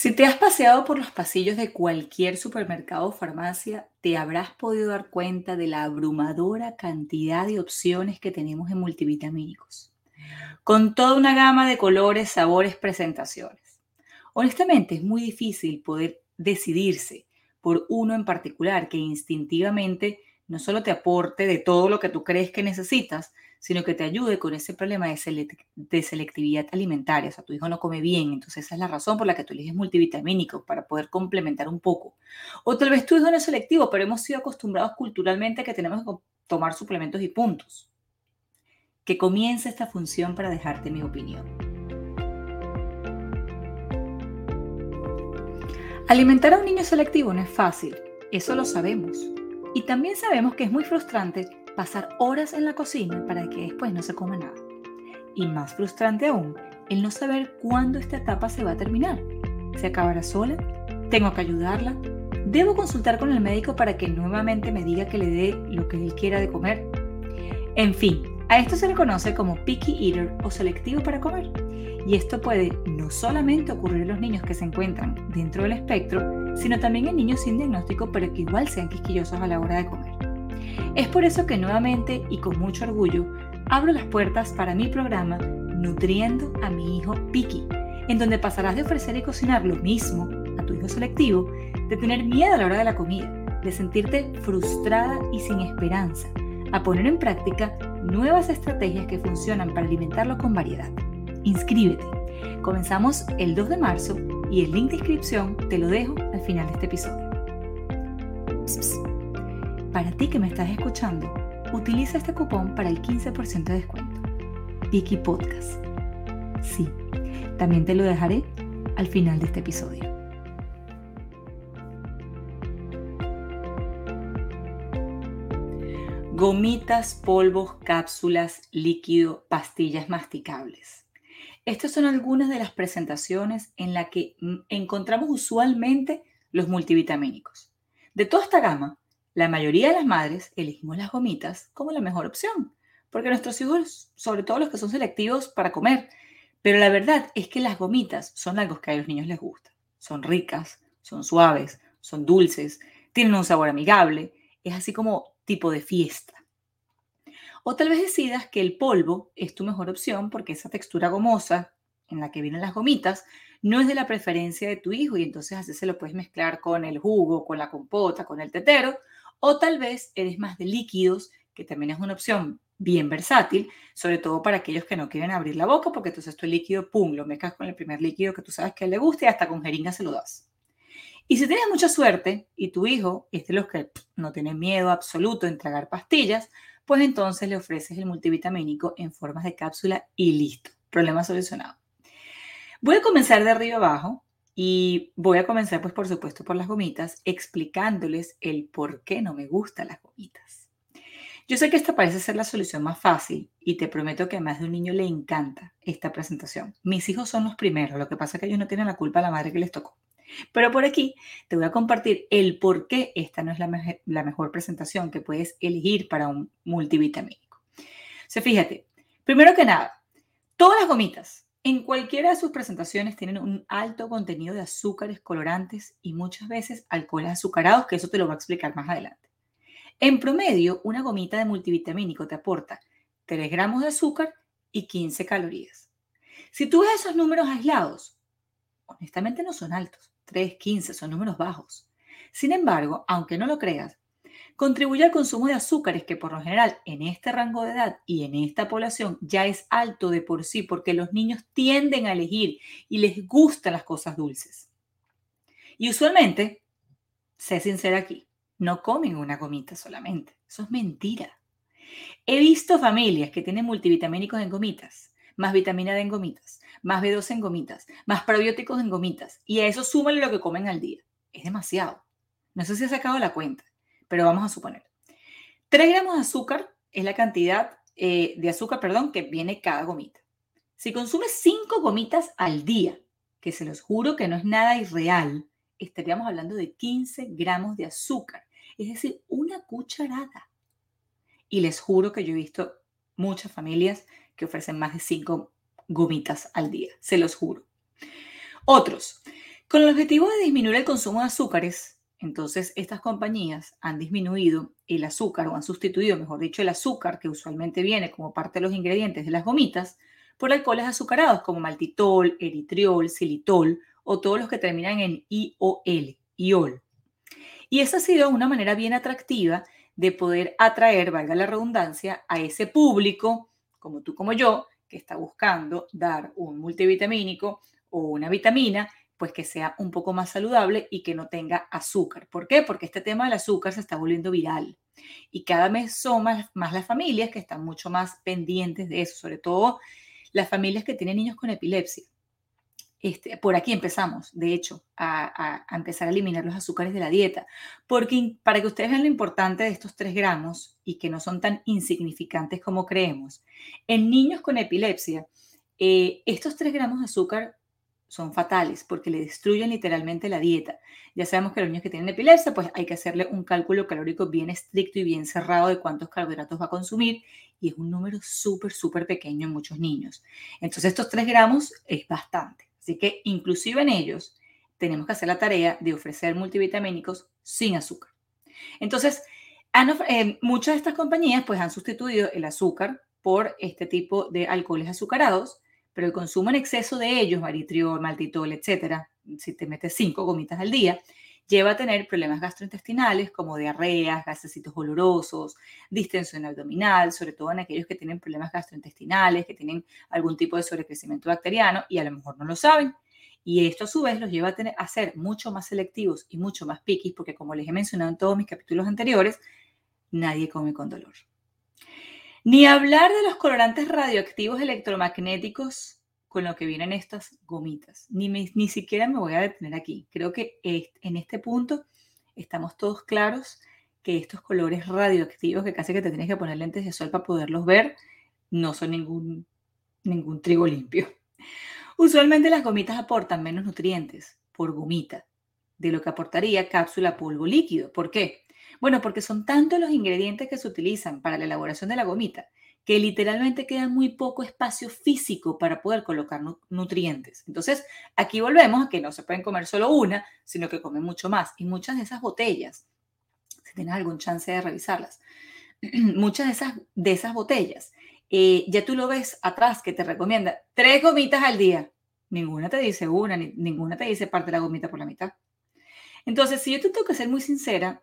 Si te has paseado por los pasillos de cualquier supermercado o farmacia, te habrás podido dar cuenta de la abrumadora cantidad de opciones que tenemos en multivitamínicos, con toda una gama de colores, sabores, presentaciones. Honestamente, es muy difícil poder decidirse por uno en particular que instintivamente no solo te aporte de todo lo que tú crees que necesitas, sino que te ayude con ese problema de, selectividad alimentaria. O sea, tu hijo no come bien, entonces esa es la razón por la que tú eliges multivitamínico, para poder complementar un poco. O tal vez tu hijo no es selectivo, pero hemos sido acostumbrados culturalmente a que tenemos que tomar suplementos y puntos. Que comience esta función para dejarte mi opinión. Alimentar a un niño selectivo no es fácil, eso lo sabemos. Y también sabemos que es muy frustrante pasar horas en la cocina para que después no se coma nada. Y más frustrante aún, el no saber cuándo esta etapa se va a terminar. ¿Se acabará sola? ¿Tengo que ayudarla? ¿Debo consultar con el médico para que nuevamente me diga que le dé lo que él quiera de comer? En fin, a esto se le conoce como picky eater o selectivo para comer. Y esto puede no solamente ocurrir en los niños que se encuentran dentro del espectro, sino también en niños sin diagnóstico, pero que igual sean quisquillosos a la hora de comer. Es por eso que nuevamente y con mucho orgullo abro las puertas para mi programa Nutriendo a mi hijo Piki, en donde pasarás de ofrecer y cocinar lo mismo a tu hijo selectivo, de tener miedo a la hora de la comida, de sentirte frustrada y sin esperanza, a poner en práctica nuevas estrategias que funcionan para alimentarlo con variedad. Inscríbete. Comenzamos el 2 de marzo y el link de inscripción te lo dejo al final de este episodio. Para ti que me estás escuchando, utiliza este cupón para el 15% de descuento. Piki Podcast. Sí, también te lo dejaré al final de este episodio. Gomitas, polvos, cápsulas, líquido, pastillas masticables. Estas son algunas de las presentaciones en las que encontramos usualmente los multivitamínicos. De toda esta gama, la mayoría de las madres elegimos las gomitas como la mejor opción, porque nuestros hijos, sobre todo los que son selectivos para comer, pero la verdad es que las gomitas son algo que a los niños les gusta. Son ricas, son suaves, son dulces, tienen un sabor amigable, es así como tipo de fiesta. O tal vez decidas que el polvo es tu mejor opción porque esa textura gomosa en la que vienen las gomitas no es de la preferencia de tu hijo y entonces así se lo puedes mezclar con el jugo, con la compota, con el tetero o tal vez eres más de líquidos, que también es una opción bien versátil, sobre todo para aquellos que no quieren abrir la boca, porque entonces tu líquido, pum, lo mezclas con el primer líquido que tú sabes que le guste hasta con jeringa se lo das. Y si tienes mucha suerte y tu hijo es de los que no tiene miedo absoluto en tragar pastillas, pues entonces le ofreces el multivitamínico en formas de cápsula y listo, problema solucionado. Voy a comenzar de arriba abajo y voy a comenzar, pues por supuesto, por las gomitas, explicándoles el por qué no me gustan las gomitas. Yo sé que esta parece ser la solución más fácil y te prometo que a más de un niño le encanta esta presentación. Mis hijos son los primeros, lo que pasa es que ellos no tienen la culpa a la madre que les tocó. Pero por aquí te voy a compartir el por qué esta no es la, mejor presentación que puedes elegir para un multivitamínico. O sea, fíjate, primero que nada, todas las gomitas en cualquiera de sus presentaciones tienen un alto contenido de azúcares colorantes y muchas veces alcoholes azucarados, que eso te lo va a explicar más adelante. En promedio, una gomita de multivitamínico te aporta 3 gramos de azúcar y 15 calorías. Si tú ves esos números aislados, honestamente no son altos, 3, 15 son números bajos. Sin embargo, aunque no lo creas, contribuye al consumo de azúcares que por lo general en este rango de edad y en esta población ya es alto de por sí porque los niños tienden a elegir y les gustan las cosas dulces. Y usualmente, sé sincera aquí, no comen una gomita solamente. Eso es mentira. He visto familias que tienen multivitamínicos en gomitas, más vitamina D en gomitas, más B12 en gomitas, más probióticos en gomitas, y a eso súmale lo que comen al día. Es demasiado. No sé si has sacado la cuenta pero vamos a suponer. 3 gramos de azúcar es la cantidad eh, de azúcar, perdón, que viene cada gomita. Si consumes 5 gomitas al día, que se los juro que no es nada irreal, estaríamos hablando de 15 gramos de azúcar, es decir, una cucharada. Y les juro que yo he visto muchas familias que ofrecen más de 5 gomitas al día, se los juro. Otros, Con el objetivo de disminuir el consumo de azúcares, entonces estas compañías han disminuido el azúcar o han sustituido, mejor dicho, el azúcar que usualmente viene como parte de los ingredientes de las gomitas por alcoholes azucarados como maltitol, eritriol, xilitol o todos los que terminan en IOL, IOL. Y esa ha sido una manera bien atractiva de poder atraer, valga la redundancia, a ese público, como tú como yo, que está buscando dar un multivitamínico o una vitamina pues que sea un poco más saludable y que no tenga azúcar. ¿Por qué? Porque este tema del azúcar se está volviendo viral y cada vez son más, las familias que están mucho más pendientes de eso, sobre todo las familias que tienen niños con epilepsia. Este, por aquí empezamos, de hecho, a, empezar a eliminar los azúcares de la dieta, porque para que ustedes vean lo importante de estos 3 gramos y que no son tan insignificantes como creemos, en niños con epilepsia, eh, estos 3 gramos de azúcar son fatales porque le destruyen literalmente la dieta. Ya sabemos que los niños que tienen epilepsia, pues hay que hacerle un cálculo calórico bien estricto y bien cerrado de cuántos carbohidratos va a consumir y es un número súper, súper pequeño en muchos niños. Entonces estos 3 gramos es bastante. Así que inclusive en ellos tenemos que hacer la tarea de ofrecer multivitamínicos sin azúcar. Entonces, eh, muchas de estas compañías pues han sustituido el azúcar por este tipo de alcoholes azucarados pero el consumo en exceso de ellos, maritriol, maltitol, etcétera, si te metes cinco gomitas al día, lleva a tener problemas gastrointestinales como diarreas, gasecitos olorosos, distensión abdominal, sobre todo en aquellos que tienen problemas gastrointestinales, que tienen algún tipo de sobrecrecimiento bacteriano y a lo mejor no lo saben. Y esto a su vez los lleva a, tener, a ser mucho más selectivos y mucho más piquis, porque como les he mencionado en todos mis capítulos anteriores, nadie come con dolor. Ni hablar de los colorantes radioactivos electromagnéticos con lo que vienen estas gomitas. Ni, ni siquiera me voy a detener aquí. Creo que en este punto estamos todos claros que estos colores radioactivos, que casi que te tienes que poner lentes de sol para poderlos ver, no son ningún, ningún trigo limpio. Usualmente las gomitas aportan menos nutrientes por gomita de lo que aportaría cápsula polvo líquido. ¿Por qué? Bueno, porque son tantos los ingredientes que se utilizan para la elaboración de la gomita que literalmente queda muy poco espacio físico para poder colocar nutrientes. Entonces, aquí volvemos a que no se pueden comer solo una, sino que comen mucho más. Y muchas de esas botellas, si tienes algún chance de revisarlas, muchas de esas, de esas botellas, eh, ya tú lo ves atrás que te recomienda tres gomitas al día. Ninguna te dice una, ni, ninguna te dice parte de la gomita por la mitad. Entonces, si yo te tengo que ser muy sincera,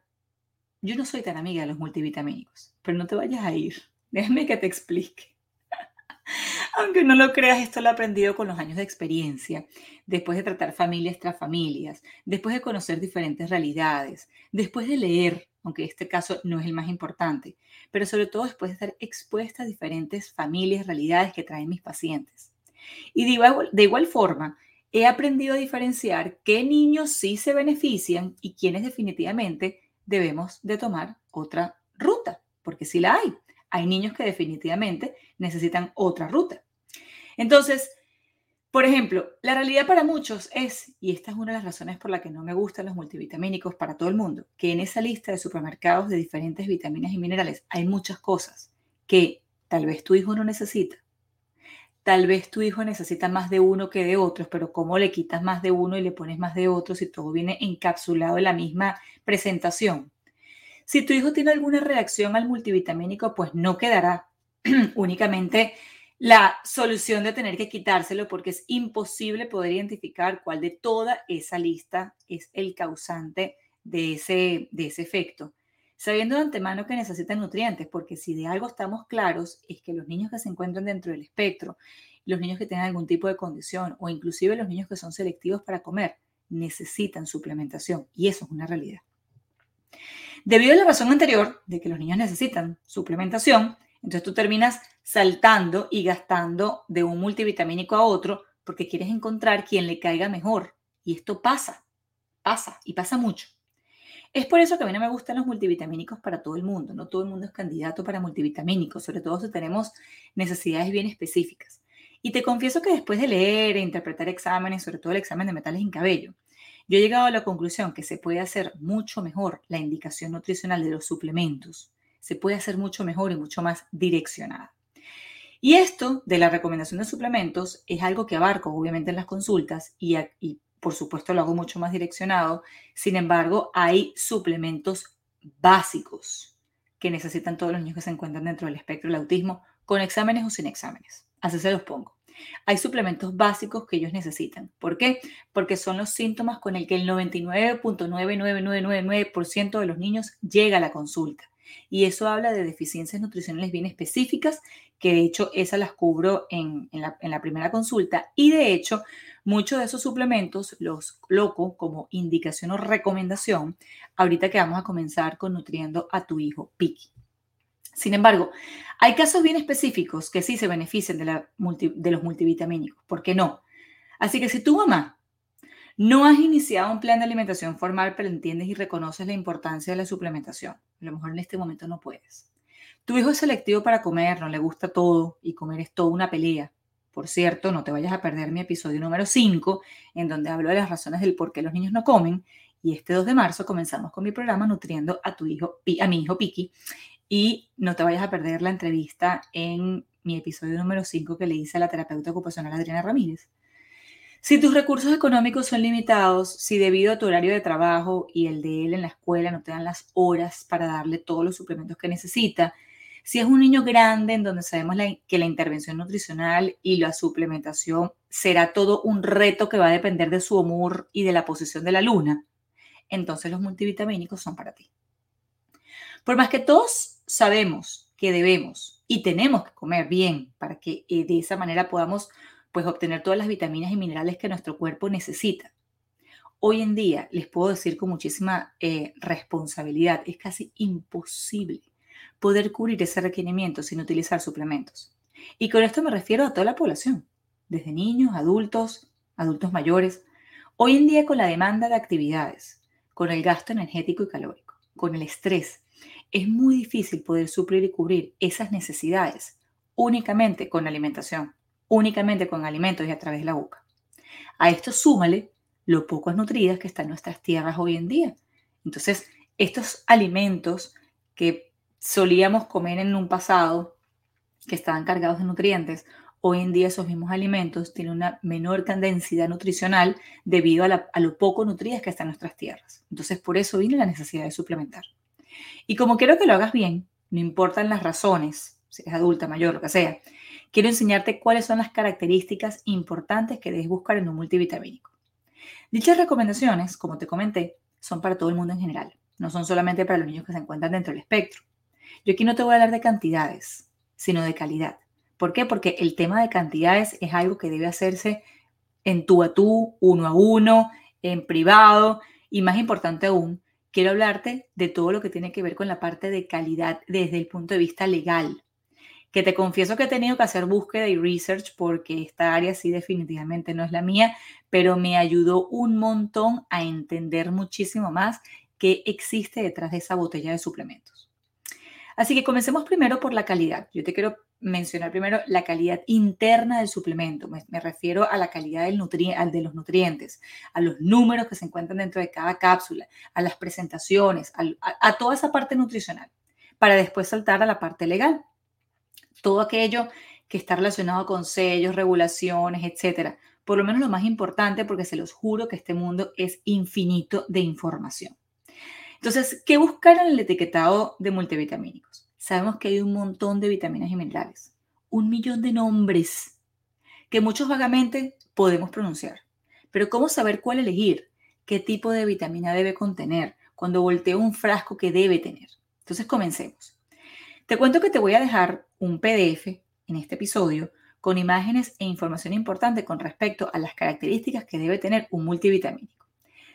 yo no soy tan amiga de los multivitamínicos, pero no te vayas a ir. Déjame que te explique. Aunque no lo creas, esto lo he aprendido con los años de experiencia, después de tratar familias tras familias, después de conocer diferentes realidades, después de leer, aunque este caso no es el más importante, pero sobre todo después de estar expuesta a diferentes familias, realidades que traen mis pacientes. Y de igual, de igual forma, he aprendido a diferenciar qué niños sí se benefician y quiénes definitivamente debemos de tomar otra ruta, porque si la hay. Hay niños que definitivamente necesitan otra ruta. Entonces, por ejemplo, la realidad para muchos es, y esta es una de las razones por la que no me gustan los multivitamínicos para todo el mundo, que en esa lista de supermercados de diferentes vitaminas y minerales hay muchas cosas que tal vez tu hijo no necesita. Tal vez tu hijo necesita más de uno que de otros, pero ¿cómo le quitas más de uno y le pones más de otro si todo viene encapsulado en la misma presentación? Si tu hijo tiene alguna reacción al multivitamínico, pues no quedará únicamente la solución de tener que quitárselo porque es imposible poder identificar cuál de toda esa lista es el causante de ese, de ese efecto sabiendo de antemano que necesitan nutrientes, porque si de algo estamos claros es que los niños que se encuentran dentro del espectro, los niños que tengan algún tipo de condición o inclusive los niños que son selectivos para comer, necesitan suplementación y eso es una realidad. Debido a la razón anterior de que los niños necesitan suplementación, entonces tú terminas saltando y gastando de un multivitamínico a otro porque quieres encontrar quien le caiga mejor. Y esto pasa, pasa y pasa mucho. Es por eso que a mí no me gustan los multivitamínicos para todo el mundo. No todo el mundo es candidato para multivitamínicos, sobre todo si tenemos necesidades bien específicas. Y te confieso que después de leer e interpretar exámenes, sobre todo el examen de metales en cabello, yo he llegado a la conclusión que se puede hacer mucho mejor la indicación nutricional de los suplementos. Se puede hacer mucho mejor y mucho más direccionada. Y esto de la recomendación de suplementos es algo que abarco obviamente en las consultas y, y por supuesto lo hago mucho más direccionado. Sin embargo, hay suplementos básicos que necesitan todos los niños que se encuentran dentro del espectro del autismo, con exámenes o sin exámenes. Así se los pongo. Hay suplementos básicos que ellos necesitan. ¿Por qué? Porque son los síntomas con el que el 99.99999% de los niños llega a la consulta. Y eso habla de deficiencias nutricionales bien específicas, que de hecho esas las cubro en, la, en la primera consulta. Y de hecho, muchos de esos suplementos los coloco como indicación o recomendación ahorita que vamos a comenzar con nutriendo a tu hijo Piki. Sin embargo, hay casos bien específicos que sí se benefician de, la de los multivitamínicos. ¿Por qué no? Así que si tu mamá no has iniciado un plan de alimentación formal, pero entiendes y reconoces la importancia de la suplementación, a lo mejor en este momento no puedes. Tu hijo es selectivo para comer, no le gusta todo y comer es toda una pelea. Por cierto, no te vayas a perder mi episodio número 5, en donde hablo de las razones del por qué los niños no comen. Y este 2 de marzo comenzamos con mi programa Nutriendo a tu hijo, a mi hijo Piki. Y no te vayas a perder la entrevista en mi episodio número 5 que le hice a la terapeuta ocupacional Adriana Ramírez. Si tus recursos económicos son limitados, si debido a tu horario de trabajo y el de él en la escuela no te dan las horas para darle todos los suplementos que necesita, si es un niño grande en donde sabemos que la intervención nutricional y la suplementación será todo un reto que va a depender de su humor y de la posición de la luna, entonces los multivitamínicos son para ti. Por más que todos sabemos que debemos y tenemos que comer bien para que eh, de esa manera podamos pues obtener todas las vitaminas y minerales que nuestro cuerpo necesita. Hoy en día, les puedo decir con muchísima eh, responsabilidad, es casi imposible poder cubrir ese requerimiento sin utilizar suplementos. Y con esto me refiero a toda la población, desde niños, adultos, adultos mayores. Hoy en día con la demanda de actividades, con el gasto energético y calórico, con el estrés, es muy difícil poder suplir y cubrir esas necesidades únicamente con alimentación únicamente con alimentos y a través de la boca. A esto súmale lo pocos nutridas que están nuestras tierras hoy en día. Entonces, estos alimentos que solíamos comer en un pasado, que estaban cargados de nutrientes, hoy en día esos mismos alimentos tienen una menor densidad nutricional debido a, lo poco nutridas que están en nuestras tierras. Entonces, por eso viene la necesidad de suplementar. Y como quiero que lo hagas bien, no importan las razones, si eres adulta, mayor, lo que sea, quiero enseñarte cuáles son las características importantes que debes buscar en un multivitamínico. Dichas recomendaciones, como te comenté, son para todo el mundo en general, no son solamente para los niños que se encuentran dentro del espectro. Yo aquí no te voy a hablar de cantidades, sino de calidad. ¿Por qué? Porque el tema de cantidades es algo que debe hacerse en tú a tú, uno a uno, en privado y más importante aún, quiero hablarte de todo lo que tiene que ver con la parte de calidad desde el punto de vista legal que te confieso que he tenido que hacer búsqueda y research porque esta área sí definitivamente no es la mía, pero me ayudó un montón a entender muchísimo más qué existe detrás de esa botella de suplementos. Así que comencemos primero por la calidad. Yo te quiero mencionar primero la calidad interna del suplemento. Me, refiero a la calidad del de los nutrientes, a los números que se encuentran dentro de cada cápsula, a las presentaciones, a toda esa parte nutricional, para después saltar a la parte legal todo aquello que está relacionado con sellos, regulaciones, etcétera. Por lo menos lo más importante, porque se los juro que este mundo es infinito de información. Entonces, ¿qué buscar en el etiquetado de multivitamínicos? Sabemos que hay un montón de vitaminas y minerales, un millón de nombres que muchos vagamente podemos pronunciar. Pero ¿cómo saber cuál elegir? ¿Qué tipo de vitamina debe contener? Cuando volteo un frasco que debe tener. Entonces, comencemos. Te cuento que te voy a dejar un PDF en este episodio con imágenes e información importante con respecto a las características que debe tener un multivitamínico.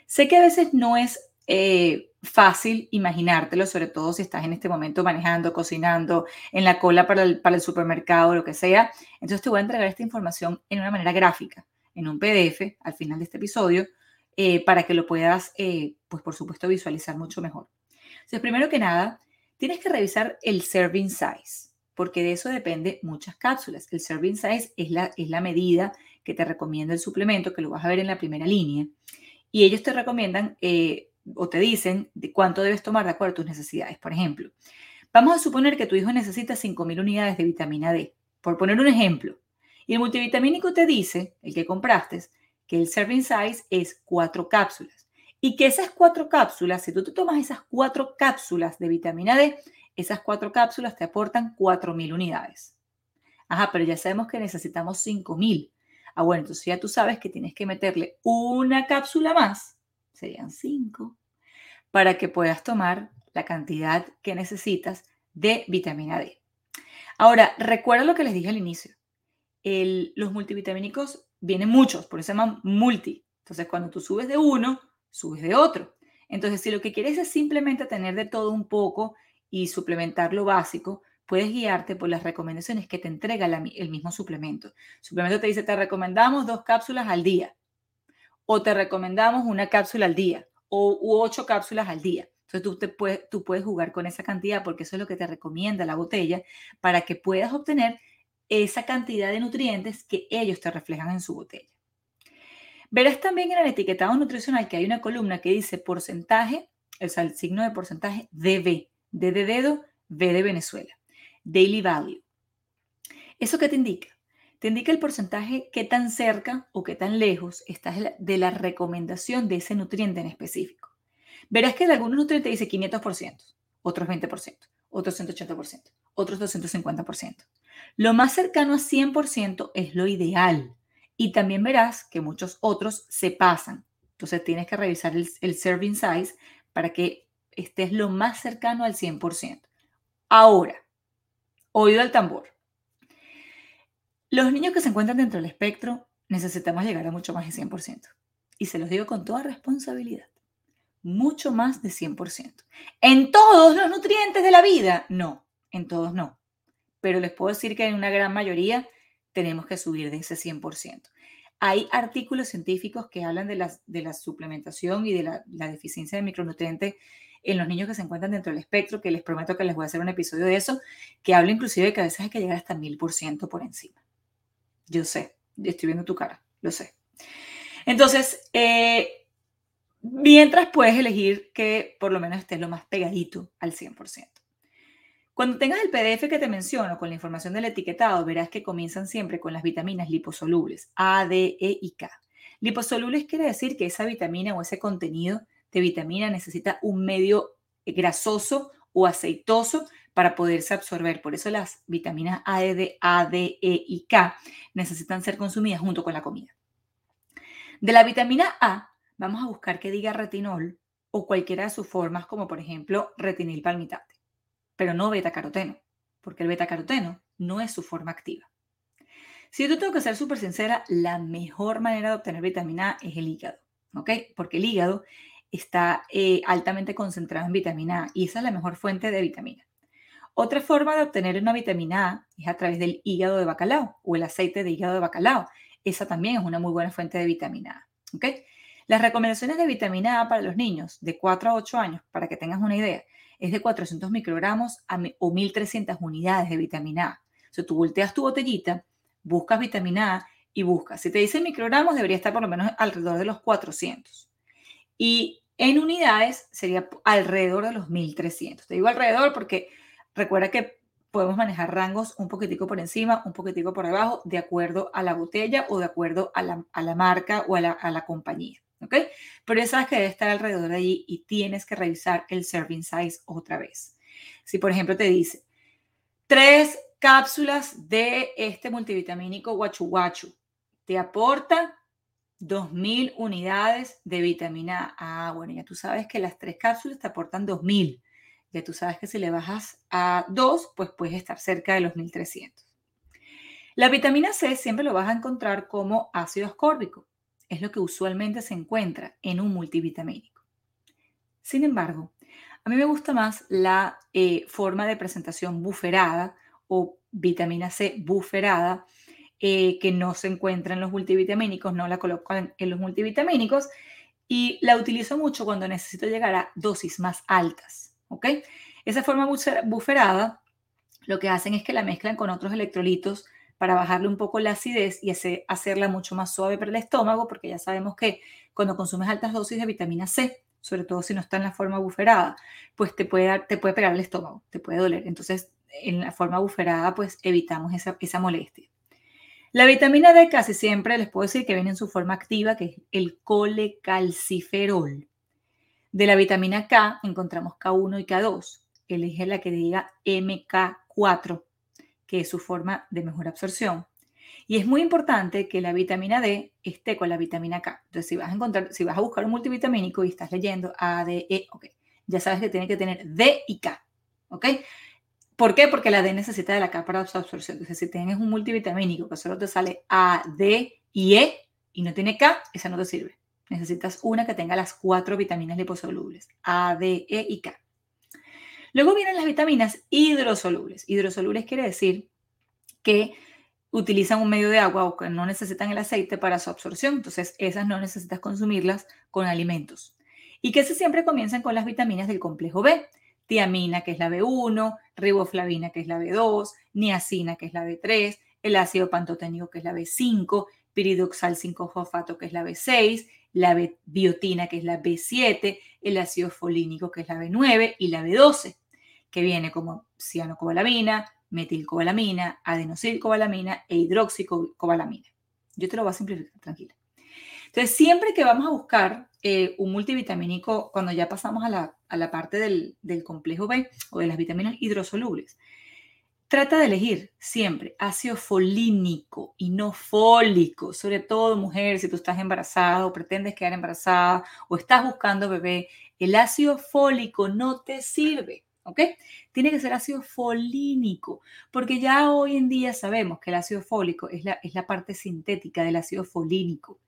Sé que a veces no es eh, fácil imaginártelo, sobre todo si estás en este momento manejando, cocinando, en la cola para el, para el supermercado, lo que sea. Entonces te voy a entregar esta información en una manera gráfica, en un PDF al final de este episodio, eh, para que lo puedas, eh, pues por supuesto, visualizar mucho mejor. Entonces, primero que nada, tienes que revisar el serving size, porque de eso depende muchas cápsulas. El serving size es la, es la medida que te recomienda el suplemento, que lo vas a ver en la primera línea. Y ellos te recomiendan eh, o te dicen de cuánto debes tomar de acuerdo a tus necesidades. Por ejemplo, vamos a suponer que tu hijo necesita 5.000 unidades de vitamina D, por poner un ejemplo. Y el multivitamínico te dice, el que compraste, que el serving size es cuatro cápsulas. Y que esas cuatro cápsulas, si tú te tomas esas cuatro cápsulas de vitamina D, esas cuatro cápsulas te aportan 4.000 unidades. Ajá, pero ya sabemos que necesitamos 5.000. Ah, bueno, entonces ya tú sabes que tienes que meterle una cápsula más, serían 5, para que puedas tomar la cantidad que necesitas de vitamina D. Ahora, recuerda lo que les dije al inicio. los multivitamínicos vienen muchos, por eso se llaman multi. Entonces, cuando tú subes de uno, subes de otro. Entonces, si lo que quieres es simplemente tener de todo un poco y suplementar lo básico, puedes guiarte por las recomendaciones que te entrega el mismo suplemento. Suplemento te dice, te recomendamos dos cápsulas al día, o te recomendamos una cápsula al día, o ocho cápsulas al día. Entonces tú, te puedes, tú puedes jugar con esa cantidad porque eso es lo que te recomienda la botella para que puedas obtener esa cantidad de nutrientes que ellos te reflejan en su botella. Verás también en el etiquetado nutricional que hay una columna que dice porcentaje, o sea, el signo de porcentaje DB, D de dedo, V de Venezuela, Daily Value. ¿Eso qué te indica? Te indica el porcentaje, qué tan cerca o qué tan lejos estás de la recomendación de ese nutriente en específico. Verás que de algunos nutrientes dice 500%, otros 20%, otros 180%, otros 250%. Lo más cercano a 100% es lo ideal. Y también verás que muchos otros se pasan. Entonces tienes que revisar el, el serving size para que estés lo más cercano al 100%. Ahora, oído al tambor. Los niños que se encuentran dentro del espectro necesitamos llegar a mucho más de 100%. Y se los digo con toda responsabilidad mucho más de 100%. ¿En todos los nutrientes de la vida? No, en todos no. Pero les puedo decir que en una gran mayoría tenemos que subir de ese 100%. Hay artículos científicos que hablan de la, de la suplementación y de la, la deficiencia de micronutrientes en los niños que se encuentran dentro del espectro, que les prometo que les voy a hacer un episodio de eso, que habla inclusive de que a veces hay que llegar hasta 1000% por encima. Yo sé, estoy viendo tu cara, lo sé. Entonces, eh, Mientras puedes elegir que por lo menos estés lo más pegadito al 100%. Cuando tengas el PDF que te menciono con la información del etiquetado, verás que comienzan siempre con las vitaminas liposolubles, A, D, E y K. Liposolubles quiere decir que esa vitamina o ese contenido de vitamina necesita un medio grasoso o aceitoso para poderse absorber. Por eso las vitaminas A, D, A, D, E y K necesitan ser consumidas junto con la comida. De la vitamina A vamos a buscar que diga retinol o cualquiera de sus formas, como por ejemplo retinil palmitate, pero no beta-caroteno, porque el beta-caroteno no es su forma activa. Si yo tengo que ser súper sincera, la mejor manera de obtener vitamina A es el hígado, ¿ok? Porque el hígado está eh, altamente concentrado en vitamina A y esa es la mejor fuente de vitamina. Otra forma de obtener una vitamina A es a través del hígado de bacalao o el aceite de hígado de bacalao. Esa también es una muy buena fuente de vitamina A. Las recomendaciones de vitamina A para los niños de 4 a 8 años, para que tengas una idea, es de 400 microgramos o 1300 unidades de vitamina A. O sea, tú volteas tu botellita, buscas vitamina A y buscas. Si te dicen microgramos, debería estar por lo menos alrededor de los 400. Y en unidades sería alrededor de los 1300. Te digo alrededor porque recuerda que podemos manejar rangos un poquitico por encima, un poquitico por debajo, de acuerdo a la botella o de acuerdo a la, marca o a la compañía. ¿ok? Pero ya sabes que debe estar alrededor de allí y tienes que revisar el serving size otra vez. Si, por ejemplo, te dice tres cápsulas de este multivitamínico Guachu Guachu, te aporta 2.000 unidades de vitamina A. Bueno, ya tú sabes que las tres cápsulas te aportan 2.000. Ya tú sabes que si le bajas a 2, pues puedes estar cerca de los 1.300. La vitamina C siempre lo vas a encontrar como ácido ascórbico es lo que usualmente se encuentra en un multivitamínico. Sin embargo, a mí me gusta más la eh, forma de presentación buferada o vitamina C buferada, eh, que no se encuentra en los multivitamínicos, no la coloco en, los multivitamínicos y la utilizo mucho cuando necesito llegar a dosis más altas. ¿Ok? Esa forma buferada lo que hacen es que la mezclan con otros electrolitos para bajarle un poco la acidez y hacerla mucho más suave para el estómago, porque ya sabemos que cuando consumes altas dosis de vitamina C, sobre todo si no está en la forma buferada, pues te puede, te puede pegar el estómago, te puede doler. Entonces, en la forma buferada, pues evitamos esa, esa molestia. La vitamina D casi siempre les puedo decir que viene en su forma activa, que es el colecalciferol. De la vitamina K encontramos K1 y K2. Elige la que diga MK4, que es su forma de mejor absorción. Y es muy importante que la vitamina D esté con la vitamina K. Entonces, si vas a encontrar, si vas a buscar un multivitamínico y estás leyendo A, D, E, ya sabes que tiene que tener D y K, ¿ok? ¿Por qué? Porque la D necesita de la K para su absorción. Entonces, si tienes un multivitamínico que solo te sale A, D y E y no tiene K, esa no te sirve. Necesitas una que tenga las cuatro vitaminas liposolubles, A, D, E y K. Luego vienen las vitaminas hidrosolubles. Hidrosolubles quiere decir que utilizan un medio de agua o que no necesitan el aceite para su absorción. Entonces, esas no necesitas consumirlas con alimentos. Y que siempre comienzan con las vitaminas del complejo B. Tiamina, que es la B1, riboflavina, que es la B2, niacina, que es la B3, el ácido pantoténico, que es la B5, piridoxal 5-fosfato, que es la B6, la biotina, que es la B7, el ácido folínico, que es la B9, y la B12, que viene como cianocobalamina, metilcobalamina, adenosilcobalamina e hidroxicobalamina. Yo te lo voy a simplificar, tranquila. Entonces, siempre que vamos a buscar eh, un multivitamínico, cuando ya pasamos a la, parte del, del, complejo B o de las vitaminas hidrosolubles, trata de elegir siempre ácido folínico y no fólico, sobre todo mujer, si tú estás embarazada o pretendes quedar embarazada o estás buscando bebé, el ácido fólico no te sirve. ¿ok? Tiene que ser ácido folínico, porque ya hoy en día sabemos que el ácido fólico es la, es la parte sintética del ácido folínico.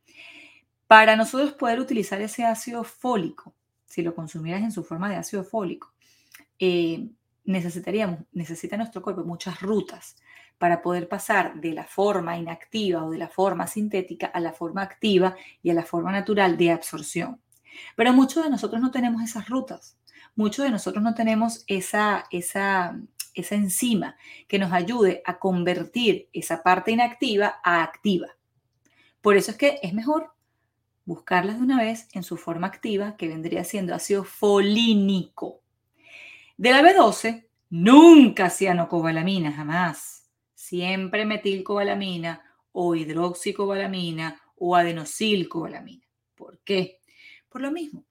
Para nosotros poder utilizar ese ácido fólico, si lo consumieras en su forma de ácido fólico, eh, necesitaríamos, necesita nuestro cuerpo muchas rutas para poder pasar de la forma inactiva o de la forma sintética a la forma activa y a la forma natural de absorción. Pero muchos de nosotros no tenemos esas rutas muchos de nosotros no tenemos esa, esa, esa enzima que nos ayude a convertir esa parte inactiva a activa. Por eso es que es mejor buscarlas de una vez en su forma activa, que vendría siendo ácido folínico. De la B12, nunca cianocobalamina, jamás. Siempre metilcobalamina o hidroxicobalamina o adenosylcobalamina. ¿Por qué? Por lo mismo.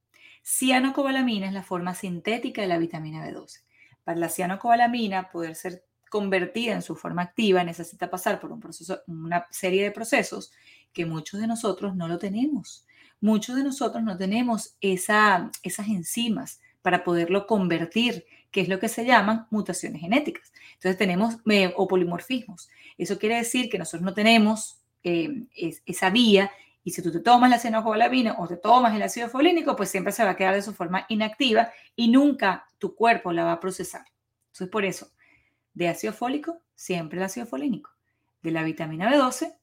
Cianocobalamina es la forma sintética de la vitamina B12. Para la cianocobalamina poder ser convertida en su forma activa necesita pasar por un proceso, una serie de procesos que muchos de nosotros no lo tenemos. Muchos de nosotros no tenemos esa, esas enzimas para poderlo convertir, que es lo que se llaman mutaciones genéticas. Entonces tenemos eh, o polimorfismos. Eso quiere decir que nosotros no tenemos eh, esa vía y si tú te tomas la cianocobalamina o te tomas el ácido folínico, pues siempre se va a quedar de su forma inactiva y nunca tu cuerpo la va a procesar. Entonces, por eso, de ácido fólico, siempre el ácido folínico. De la vitamina B12,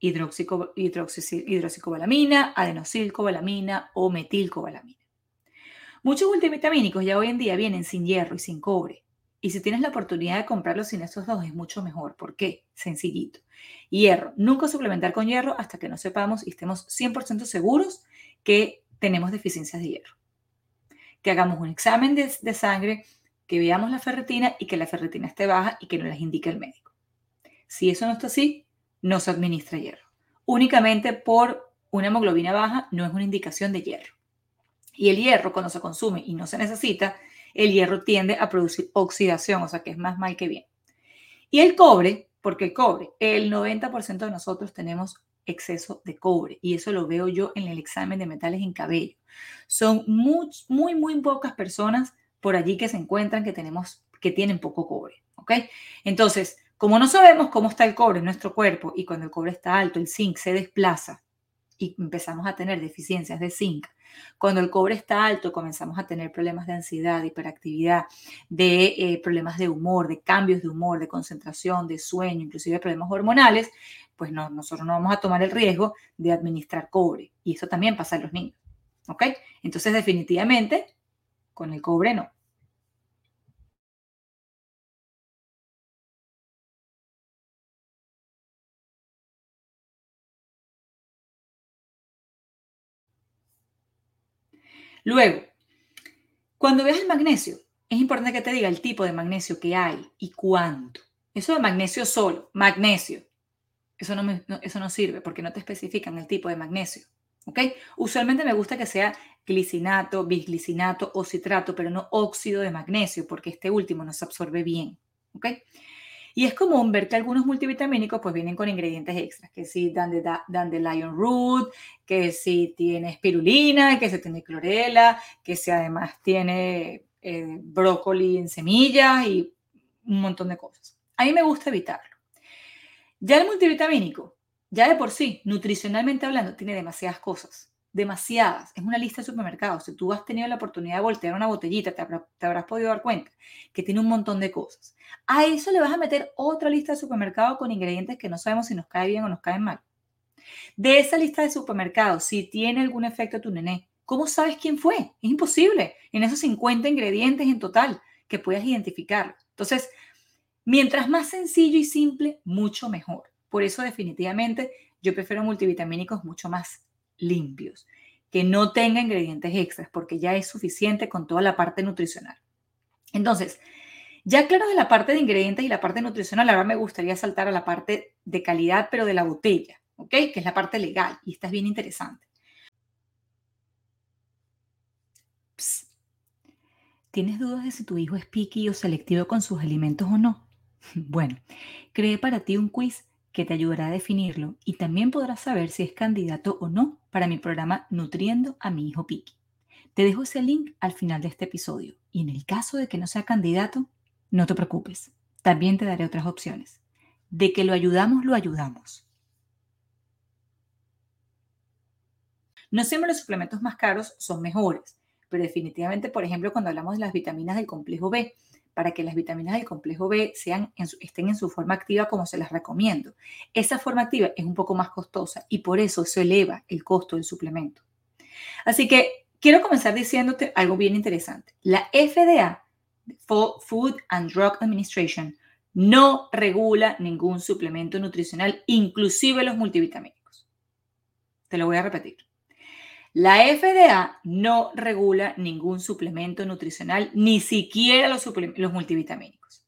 hidroxicobalamina, adenosilcobalamina o metilcobalamina. Muchos multivitamínicos ya hoy en día vienen sin hierro y sin cobre. Y si tienes la oportunidad de comprarlos sin estos dos, es mucho mejor. ¿Por qué? Sencillito. Hierro. Nunca suplementar con hierro hasta que no sepamos y estemos 100% seguros que tenemos deficiencias de hierro. Que hagamos un examen de, sangre, que veamos la ferritina y que la ferritina esté baja y que nos las indique el médico. Si eso no está así, no se administra hierro. Únicamente por una hemoglobina baja no es una indicación de hierro. Y el hierro, cuando se consume y no se necesita, el hierro tiende a producir oxidación, o sea que es más mal que bien. Y el cobre, porque el cobre, el 90% de nosotros tenemos exceso de cobre y eso lo veo yo en el examen de metales en cabello. Son muy, muy, muy pocas personas por allí que se encuentran que tenemos, que tienen poco cobre, ¿ok? Entonces, como no sabemos cómo está el cobre en nuestro cuerpo y cuando el cobre está alto, el zinc se desplaza y empezamos a tener deficiencias de zinc, cuando el cobre está alto, comenzamos a tener problemas de ansiedad, de hiperactividad, de eh, problemas de humor, de cambios de humor, de concentración, de sueño, inclusive problemas hormonales, pues no, nosotros no vamos a tomar el riesgo de administrar cobre. Y eso también pasa en los niños. ¿Ok? Entonces, definitivamente, con el cobre no. Luego, cuando veas el magnesio, es importante que te diga el tipo de magnesio que hay y cuánto. Eso de magnesio solo, magnesio. Eso no, eso no sirve porque no te especifican el tipo de magnesio. Usualmente me gusta que sea glicinato, bisglicinato o citrato, pero no óxido de magnesio, porque este último no se absorbe bien. ¿Ok? Y es común ver que algunos multivitamínicos pues vienen con ingredientes extras, que si dan de, lion root, que si tiene espirulina, que se tiene clorela, que si además tiene eh, brócoli en semillas y un montón de cosas. A mí me gusta evitarlo. Ya el multivitamínico, ya de por sí, nutricionalmente hablando, tiene demasiadas cosas demasiadas. Es una lista de supermercados. Si tú has tenido la oportunidad de voltear una botellita, te, habrás podido dar cuenta que tiene un montón de cosas. A eso le vas a meter otra lista de supermercados con ingredientes que no sabemos si nos cae bien o nos caen mal. De esa lista de supermercados, si tiene algún efecto tu nené, ¿cómo sabes quién fue? Es imposible. En esos 50 ingredientes en total que puedas identificar. Entonces, mientras más sencillo y simple, mucho mejor. Por eso definitivamente yo prefiero multivitamínicos mucho más limpios, que no tenga ingredientes extras, porque ya es suficiente con toda la parte nutricional. Entonces, ya claro de la parte de ingredientes y la parte nutricional, ahora me gustaría saltar a la parte de calidad, pero de la botella, ¿ok? Que es la parte legal y esta es bien interesante. ¿Tienes dudas de si tu hijo es picky o selectivo con sus alimentos o no? Bueno, creé para ti un quiz que te ayudará a definirlo y también podrás saber si es candidato o no para mi programa Nutriendo a mi hijo Piki. Te dejo ese link al final de este episodio y en el caso de que no sea candidato, no te preocupes, también te daré otras opciones. De que lo ayudamos, lo ayudamos. No siempre los suplementos más caros son mejores, pero definitivamente, por ejemplo, cuando hablamos de las vitaminas del complejo B, para que las vitaminas del complejo B sean estén en su forma activa como se las recomiendo. Esa forma activa es un poco más costosa y por eso se eleva el costo del suplemento. Así que quiero comenzar diciéndote algo bien interesante. La FDA, Food and Drug Administration, no regula ningún suplemento nutricional, inclusive los multivitamínicos. Te lo voy a repetir. La FDA no regula ningún suplemento nutricional, ni siquiera los, los multivitamínicos.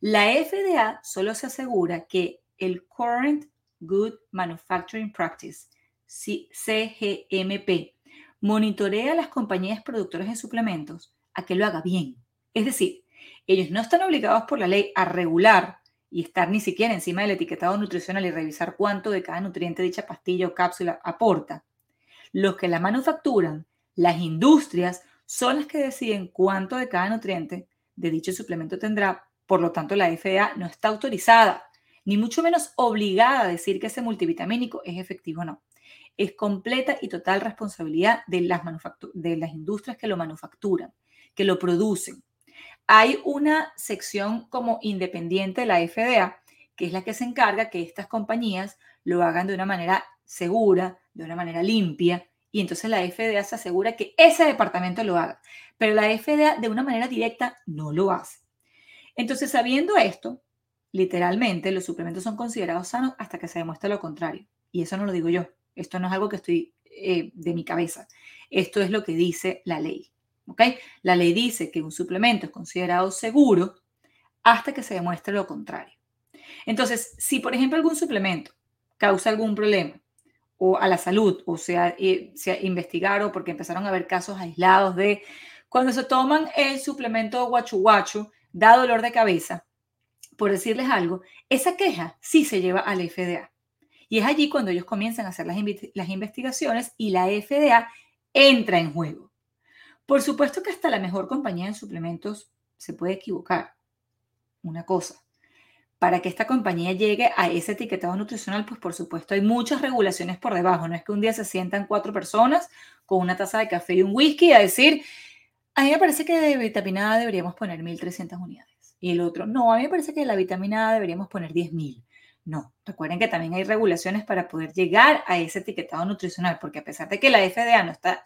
La FDA solo se asegura que el Current Good Manufacturing Practice, CGMP, monitorea a las compañías productoras de suplementos a que lo haga bien. Es decir, ellos no están obligados por la ley a regular y estar ni siquiera encima del etiquetado nutricional y revisar cuánto de cada nutriente dicha pastilla o cápsula aporta los que la manufacturan, las industrias, son las que deciden cuánto de cada nutriente de dicho suplemento tendrá. Por lo tanto, la FDA no está autorizada, ni mucho menos obligada a decir que ese multivitamínico es efectivo o no. Es completa y total responsabilidad de las, de las industrias que lo manufacturan, que lo producen. Hay una sección como independiente de la FDA, que es la que se encarga que estas compañías lo hagan de una manera segura, de una manera limpia, y entonces la FDA se asegura que ese departamento lo haga, pero la FDA de una manera directa no lo hace. Entonces, sabiendo esto, literalmente los suplementos son considerados sanos hasta que se demuestre lo contrario. Y eso no lo digo yo, esto no es algo que estoy eh, de mi cabeza, esto es lo que dice la ley. ¿ok? La ley dice que un suplemento es considerado seguro hasta que se demuestre lo contrario. Entonces, si por ejemplo algún suplemento causa algún problema o a la salud, o sea, eh, se investigaron porque empezaron a haber casos aislados de cuando se toman el suplemento guachu guachu, da dolor de cabeza, por decirles algo, esa queja sí se lleva a la FDA. Y es allí cuando ellos comienzan a hacer las, las investigaciones y la FDA entra en juego. Por supuesto que hasta la mejor compañía de suplementos se puede equivocar. Una cosa, para que esta compañía llegue a ese etiquetado nutricional, pues por supuesto hay muchas regulaciones por debajo. No es que un día se sientan cuatro personas con una taza de café y un whisky a decir, a mí me parece que de vitamina A deberíamos poner 1.300 unidades. Y el otro, no, a mí me parece que de la vitamina A deberíamos poner 10.000. No, recuerden que también hay regulaciones para poder llegar a ese etiquetado nutricional, porque a pesar de que la FDA no está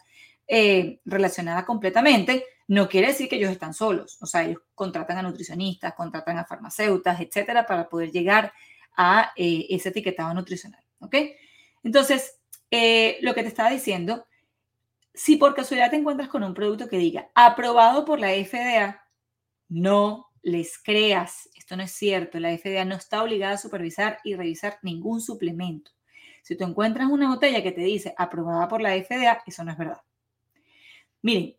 eh, relacionada completamente, no quiere decir que ellos están solos. O sea, ellos contratan a nutricionistas, contratan a farmacéuticas, etcétera, para poder llegar a eh, ese etiquetado nutricional. ¿Ok? Entonces, eh, lo que te estaba diciendo, si por casualidad te encuentras con un producto que diga aprobado por la FDA, no les creas, esto no es cierto, la FDA no está obligada a supervisar y revisar ningún suplemento. Si tú encuentras una botella que te dice aprobada por la FDA, eso no es verdad. Miren,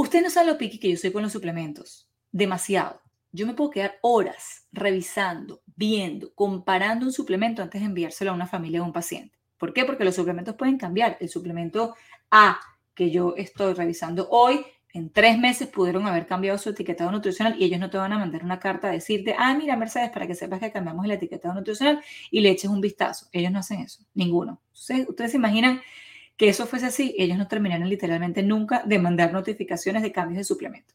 usted no sabe lo piqui que yo soy con los suplementos. Demasiado. Yo me puedo quedar horas revisando, viendo, comparando un suplemento antes de enviárselo a una familia o a un paciente. ¿Por qué? Porque los suplementos pueden cambiar. El suplemento A que yo estoy revisando hoy, en tres meses pudieron haber cambiado su etiquetado nutricional y ellos no te van a mandar una carta a decirte, ah, mira, Mercedes, para que sepas que cambiamos el etiquetado nutricional y le eches un vistazo. Ellos no hacen eso, ninguno. Ustedes, ustedes se imaginan que eso fuese así, ellos no terminaron literalmente nunca de mandar notificaciones de cambios de suplemento.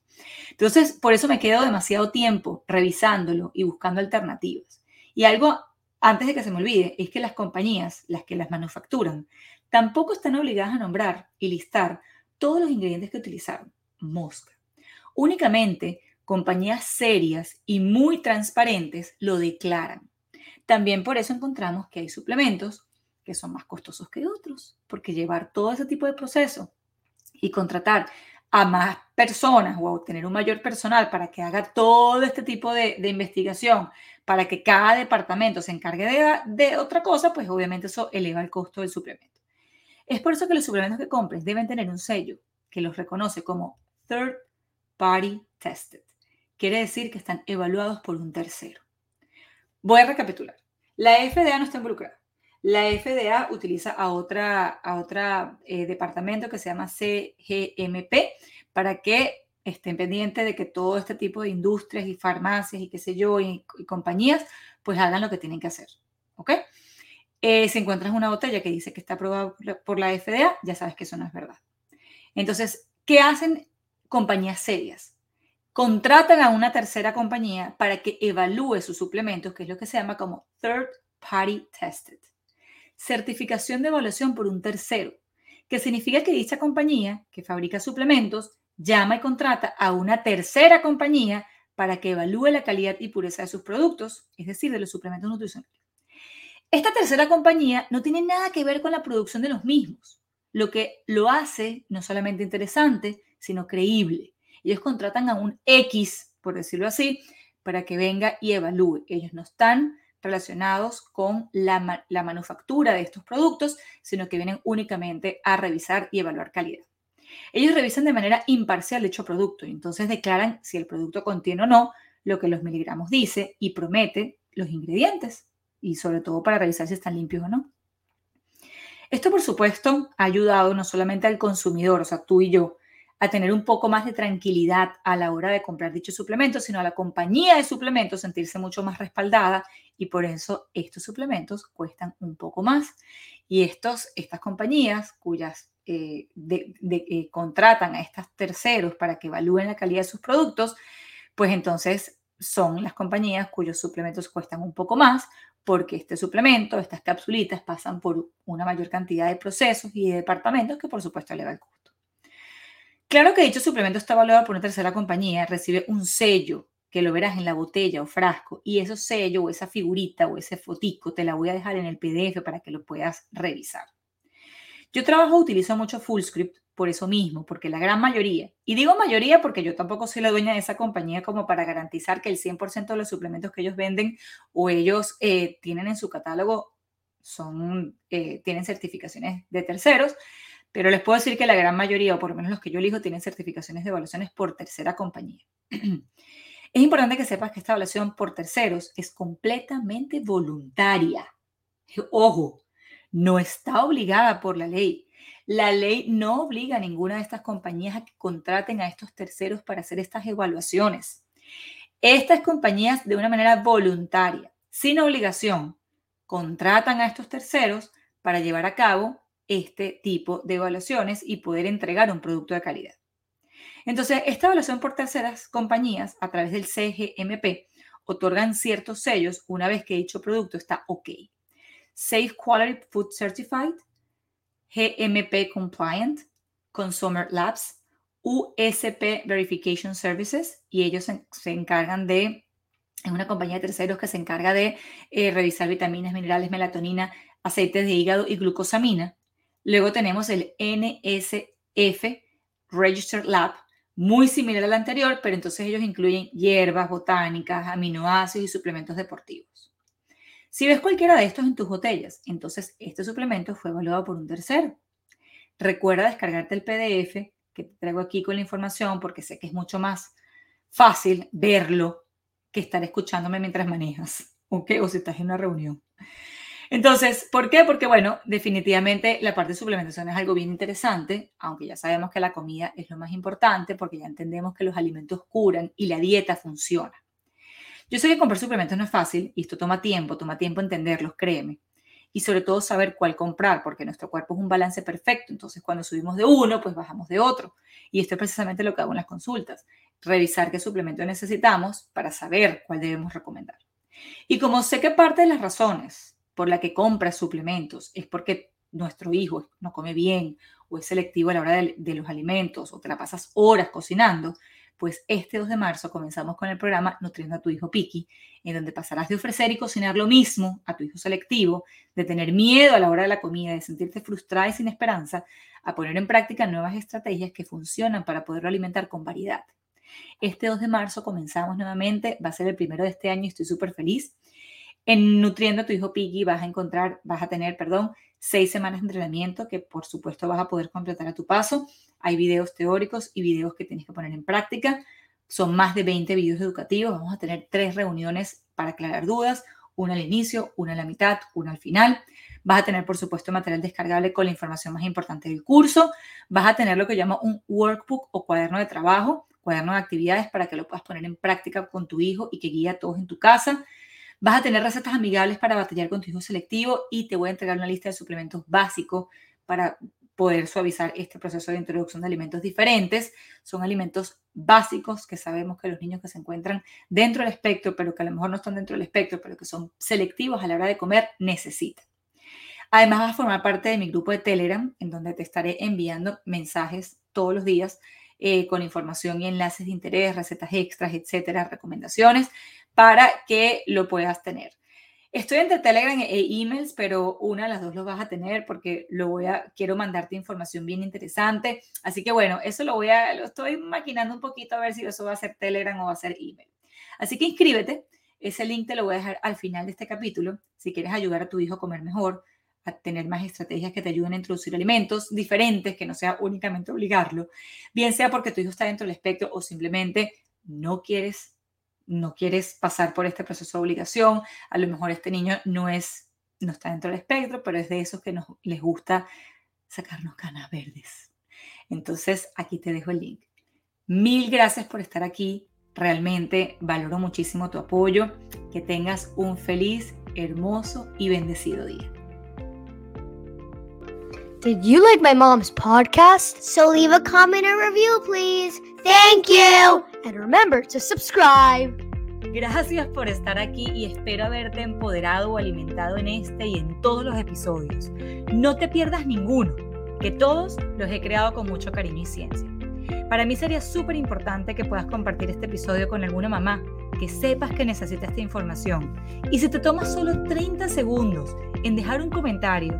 Entonces, por eso me quedo demasiado tiempo revisándolo y buscando alternativas. Y algo, antes de que se me olvide, es que las compañías, las que las manufacturan, tampoco están obligadas a nombrar y listar todos los ingredientes que utilizaron. Mosca. Únicamente compañías serias y muy transparentes lo declaran. También por eso encontramos que hay suplementos que son más costosos que otros, porque llevar todo ese tipo de proceso y contratar a más personas o tener un mayor personal para que haga todo este tipo de, investigación, para que cada departamento se encargue de, de, otra cosa, pues obviamente eso eleva el costo del suplemento. Es por eso que los suplementos que compres deben tener un sello que los reconoce como Third Party Tested. Quiere decir que están evaluados por un tercero. Voy a recapitular. La FDA no está involucrada. La FDA utiliza a otra, eh, departamento que se llama CGMP para que estén pendientes de que todo este tipo de industrias y farmacias y qué sé yo y, compañías pues hagan lo que tienen que hacer. ¿Ok? Eh, si encuentras una botella que dice que está aprobada por la FDA, ya sabes que eso no es verdad. Entonces, ¿qué hacen compañías serias? Contratan a una tercera compañía para que evalúe sus suplementos, que es lo que se llama como third party tested certificación de evaluación por un tercero, que significa que dicha compañía que fabrica suplementos llama y contrata a una tercera compañía para que evalúe la calidad y pureza de sus productos, es decir, de los suplementos nutricionales. Esta tercera compañía no tiene nada que ver con la producción de los mismos, lo que lo hace no solamente interesante, sino creíble. Ellos contratan a un X, por decirlo así, para que venga y evalúe. Ellos no están relacionados con la, manufactura de estos productos, sino que vienen únicamente a revisar y evaluar calidad. Ellos revisan de manera imparcial dicho producto y entonces declaran si el producto contiene o no lo que los miligramos dice y promete los ingredientes y sobre todo para revisar si están limpios o no. Esto, por supuesto, ha ayudado no solamente al consumidor, o sea, tú y yo, a tener un poco más de tranquilidad a la hora de comprar dichos suplementos, sino a la compañía de suplementos sentirse mucho más respaldada y por eso estos suplementos cuestan un poco más. Y estos, estas compañías cuyas eh, eh, contratan a estos terceros para que evalúen la calidad de sus productos, pues entonces son las compañías cuyos suplementos cuestan un poco más porque este suplemento, estas capsulitas pasan por una mayor cantidad de procesos y de departamentos que por supuesto eleva el costo. Claro que dicho suplemento está evaluado por una tercera compañía, recibe un sello que lo verás en la botella o frasco, y ese sello o esa figurita o ese fotico te la voy a dejar en el PDF para que lo puedas revisar. Yo trabajo, utilizo mucho Fullscript por eso mismo, porque la gran mayoría, y digo mayoría porque yo tampoco soy la dueña de esa compañía como para garantizar que el 100% de los suplementos que ellos venden o ellos eh, tienen en su catálogo son, eh, tienen certificaciones de terceros, pero les puedo decir que la gran mayoría, o por lo menos los que yo elijo, tienen certificaciones de evaluaciones por tercera compañía. Es importante que sepas que esta evaluación por terceros es completamente voluntaria. Ojo, no está obligada por la ley. La ley no obliga a ninguna de estas compañías a que contraten a estos terceros para hacer estas evaluaciones. Estas compañías, de una manera voluntaria, sin obligación, contratan a estos terceros para llevar a cabo este tipo de evaluaciones y poder entregar un producto de calidad. Entonces, esta evaluación por terceras compañías a través del CGMP otorgan ciertos sellos una vez que dicho producto está OK. Safe Quality Food Certified, GMP Compliant, Consumer Labs, USP Verification Services, y ellos se, encargan de, es una compañía de terceros que se encarga de eh, revisar vitaminas, minerales, melatonina, aceites de hígado y glucosamina. Luego tenemos el NSF Registered Lab, muy similar al anterior, pero entonces ellos incluyen hierbas, botánicas, aminoácidos y suplementos deportivos. Si ves cualquiera de estos en tus botellas, entonces este suplemento fue evaluado por un tercero. Recuerda descargarte el PDF que te traigo aquí con la información porque sé que es mucho más fácil verlo que estar escuchándome mientras manejas, ¿ok? O si estás en una reunión. Entonces, ¿por qué? Porque, bueno, definitivamente la parte de suplementación es algo bien interesante, aunque ya sabemos que la comida es lo más importante, porque ya entendemos que los alimentos curan y la dieta funciona. Yo sé que comprar suplementos no es fácil y esto toma tiempo, toma tiempo entenderlos, créeme. Y sobre todo saber cuál comprar, porque nuestro cuerpo es un balance perfecto. Entonces, cuando subimos de uno, pues bajamos de otro. Y esto es precisamente lo que hago en las consultas. Revisar qué suplemento necesitamos para saber cuál debemos recomendar. Y como sé que parte de las razones por la que compras suplementos es porque nuestro hijo no come bien o es selectivo a la hora de, los alimentos o te la pasas horas cocinando, pues este 2 de marzo comenzamos con el programa Nutriendo a tu hijo Piki, en donde pasarás de ofrecer y cocinar lo mismo a tu hijo selectivo, de tener miedo a la hora de la comida, de sentirte frustrada y sin esperanza, a poner en práctica nuevas estrategias que funcionan para poderlo alimentar con variedad. Este 2 de marzo comenzamos nuevamente, va a ser el primero de este año y estoy súper feliz. En Nutriendo a tu hijo Piggy vas a encontrar, vas a tener, perdón, seis semanas de entrenamiento que por supuesto vas a poder completar a tu paso. Hay videos teóricos y videos que tienes que poner en práctica. Son más de 20 videos educativos. Vamos a tener tres reuniones para aclarar dudas, una al inicio, una a la mitad, una al final. Vas a tener, por supuesto, material descargable con la información más importante del curso. Vas a tener lo que llama un workbook o cuaderno de trabajo, cuaderno de actividades para que lo puedas poner en práctica con tu hijo y que guíe a todos en tu casa. Vas a tener recetas amigables para batallar con tu hijo selectivo y te voy a entregar una lista de suplementos básicos para poder suavizar este proceso de introducción de alimentos diferentes. Son alimentos básicos que sabemos que los niños que se encuentran dentro del espectro, pero que a lo mejor no están dentro del espectro, pero que son selectivos a la hora de comer, necesitan. Además, vas a formar parte de mi grupo de Telegram, en donde te estaré enviando mensajes todos los días eh, con información y enlaces de interés, recetas extras, etcétera, recomendaciones para que lo puedas tener. Estoy entre Telegram e emails, pero una de las dos lo vas a tener porque lo voy a, quiero mandarte información bien interesante. Así que bueno, eso lo voy a, lo estoy maquinando un poquito a ver si eso va a ser Telegram o va a ser email. Así que inscríbete. Ese link te lo voy a dejar al final de este capítulo. Si quieres ayudar a tu hijo a comer mejor, a tener más estrategias que te ayuden a introducir alimentos diferentes, que no sea únicamente obligarlo, bien sea porque tu hijo está dentro del espectro o simplemente no quieres no quieres pasar por este proceso de obligación, a lo mejor este niño no es, no está dentro del espectro, pero es de esos que nos, les gusta sacarnos canas verdes. Entonces, aquí te dejo el link. Mil gracias por estar aquí. Realmente valoro muchísimo tu apoyo. Que tengas un feliz, hermoso y bendecido día. Did you like my mom's podcast? So leave a comment or review, please. Thank you. And remember to subscribe. Gracias por estar aquí y espero haberte empoderado o alimentado en este y en todos los episodios. No te pierdas ninguno, que todos los he creado con mucho cariño y ciencia. Para mí sería súper importante que puedas compartir este episodio con alguna mamá que sepas que necesita esta información. Y si te tomas solo 30 segundos en dejar un comentario,